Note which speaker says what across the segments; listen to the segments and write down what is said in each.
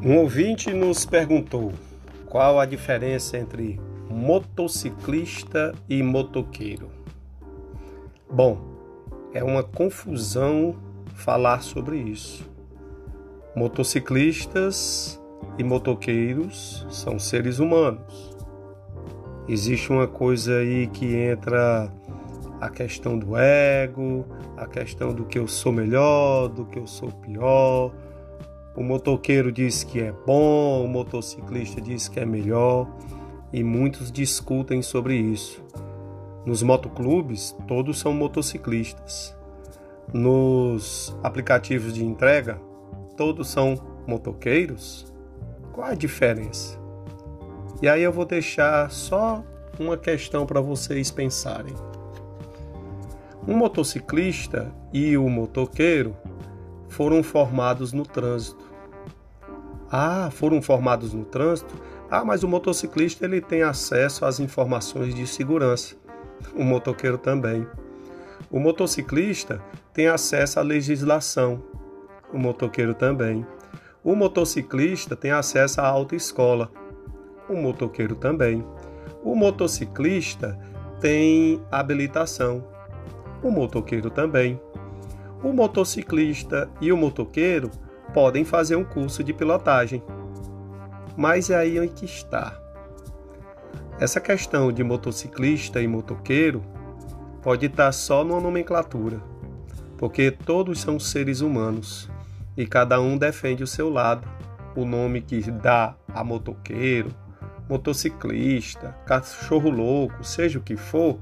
Speaker 1: Um ouvinte nos perguntou qual a diferença entre motociclista e motoqueiro. Bom, é uma confusão falar sobre isso. Motociclistas e motoqueiros são seres humanos. Existe uma coisa aí que entra a questão do ego, a questão do que eu sou melhor, do que eu sou pior o motoqueiro diz que é bom, o motociclista diz que é melhor e muitos discutem sobre isso. Nos motoclubes, todos são motociclistas. Nos aplicativos de entrega, todos são motoqueiros. Qual a diferença? E aí eu vou deixar só uma questão para vocês pensarem. Um motociclista e o motoqueiro foram formados no trânsito. Ah, foram formados no trânsito? Ah, mas o motociclista ele tem acesso às informações de segurança. O motoqueiro também. O motociclista tem acesso à legislação. O motoqueiro também. O motociclista tem acesso à autoescola. O motoqueiro também. O motociclista tem habilitação. O motoqueiro também. O motociclista e o motoqueiro podem fazer um curso de pilotagem. Mas é aí onde está. Essa questão de motociclista e motoqueiro pode estar só numa nomenclatura, porque todos são seres humanos e cada um defende o seu lado. O nome que dá a motoqueiro, motociclista, cachorro louco, seja o que for,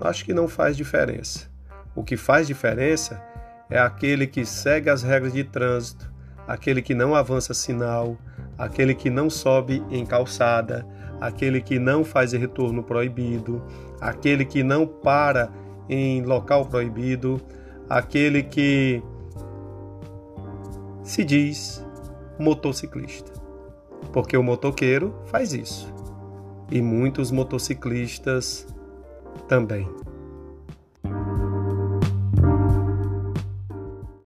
Speaker 1: acho que não faz diferença. O que faz diferença é aquele que segue as regras de trânsito, aquele que não avança sinal, aquele que não sobe em calçada, aquele que não faz retorno proibido, aquele que não para em local proibido, aquele que se diz motociclista. Porque o motoqueiro faz isso. E muitos motociclistas também.